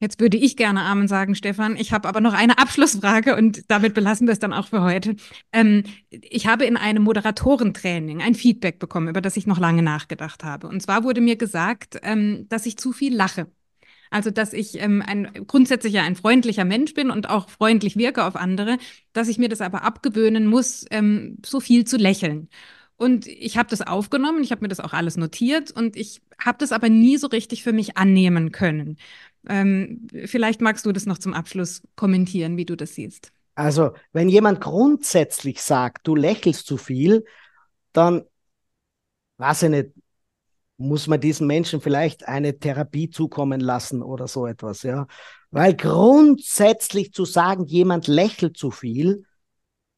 Jetzt würde ich gerne Amen sagen, Stefan. Ich habe aber noch eine Abschlussfrage und damit belassen wir es dann auch für heute. Ähm, ich habe in einem Moderatorentraining ein Feedback bekommen, über das ich noch lange nachgedacht habe. Und zwar wurde mir gesagt, ähm, dass ich zu viel lache. Also, dass ich ähm, ein, grundsätzlich ja ein freundlicher Mensch bin und auch freundlich wirke auf andere, dass ich mir das aber abgewöhnen muss, ähm, so viel zu lächeln. Und ich habe das aufgenommen, ich habe mir das auch alles notiert und ich habe das aber nie so richtig für mich annehmen können. Ähm, vielleicht magst du das noch zum Abschluss kommentieren, wie du das siehst. Also, wenn jemand grundsätzlich sagt, du lächelst zu viel, dann, weiß ich nicht, muss man diesen Menschen vielleicht eine Therapie zukommen lassen oder so etwas, ja. Weil grundsätzlich zu sagen, jemand lächelt zu viel,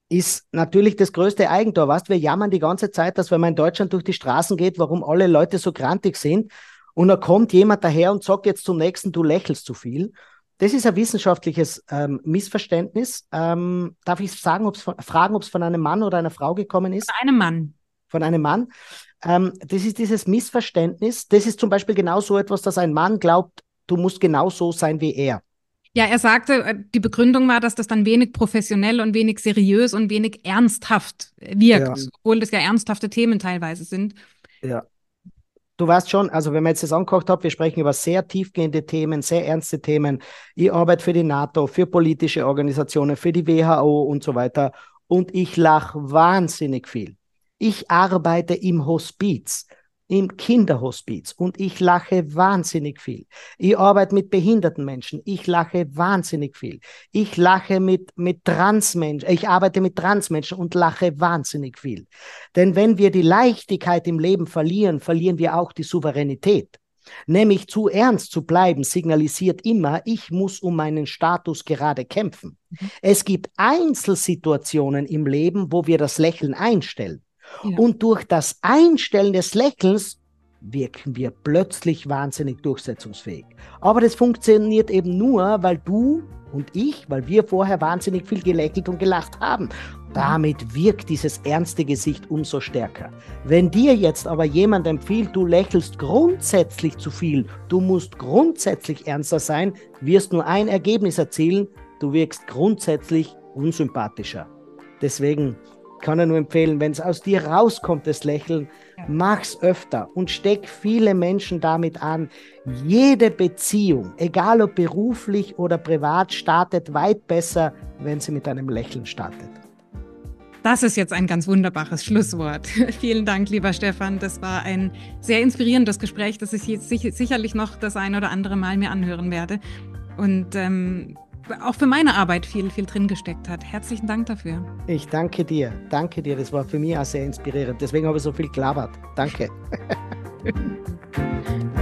ist natürlich das größte Eigentor. Weißt, wir jammern die ganze Zeit, dass wenn man in Deutschland durch die Straßen geht, warum alle Leute so grantig sind. Und da kommt jemand daher und sagt jetzt zum nächsten, du lächelst zu viel. Das ist ein wissenschaftliches ähm, Missverständnis. Ähm, darf ich sagen, ob's von, fragen, ob es von einem Mann oder einer Frau gekommen ist? Von einem Mann. Von einem Mann. Ähm, das ist dieses Missverständnis. Das ist zum Beispiel genau so etwas, dass ein Mann glaubt, du musst genau so sein wie er. Ja, er sagte, äh, die Begründung war, dass das dann wenig professionell und wenig seriös und wenig ernsthaft wirkt, ja. obwohl das ja ernsthafte Themen teilweise sind. Ja du weißt schon, also wenn man jetzt das angeguckt hat, wir sprechen über sehr tiefgehende Themen, sehr ernste Themen. Ich arbeite für die NATO, für politische Organisationen, für die WHO und so weiter. und ich lache wahnsinnig viel. Ich arbeite im Hospiz im Kinderhospiz und ich lache wahnsinnig viel. Ich arbeite mit behinderten Menschen, ich lache wahnsinnig viel. Ich lache mit, mit Transmenschen, ich arbeite mit Transmenschen und lache wahnsinnig viel. Denn wenn wir die Leichtigkeit im Leben verlieren, verlieren wir auch die Souveränität. Nämlich zu ernst zu bleiben, signalisiert immer, ich muss um meinen Status gerade kämpfen. Mhm. Es gibt Einzelsituationen im Leben, wo wir das Lächeln einstellen. Und durch das Einstellen des Lächelns wirken wir plötzlich wahnsinnig durchsetzungsfähig. Aber das funktioniert eben nur, weil du und ich, weil wir vorher wahnsinnig viel gelächelt und gelacht haben. Damit wirkt dieses ernste Gesicht umso stärker. Wenn dir jetzt aber jemand empfiehlt, du lächelst grundsätzlich zu viel, du musst grundsätzlich ernster sein, wirst nur ein Ergebnis erzielen, du wirkst grundsätzlich unsympathischer. Deswegen kann er nur empfehlen, wenn es aus dir rauskommt, das Lächeln, ja. mach's öfter und steck viele Menschen damit an. Jede Beziehung, egal ob beruflich oder privat, startet weit besser, wenn sie mit einem Lächeln startet. Das ist jetzt ein ganz wunderbares Schlusswort. Vielen Dank, lieber Stefan. Das war ein sehr inspirierendes Gespräch, das ich sicherlich noch das ein oder andere Mal mir anhören werde. Und ähm, auch für meine Arbeit viel, viel drin gesteckt hat. Herzlichen Dank dafür. Ich danke dir. Danke dir. Das war für mich auch sehr inspirierend. Deswegen habe ich so viel gelabert. Danke.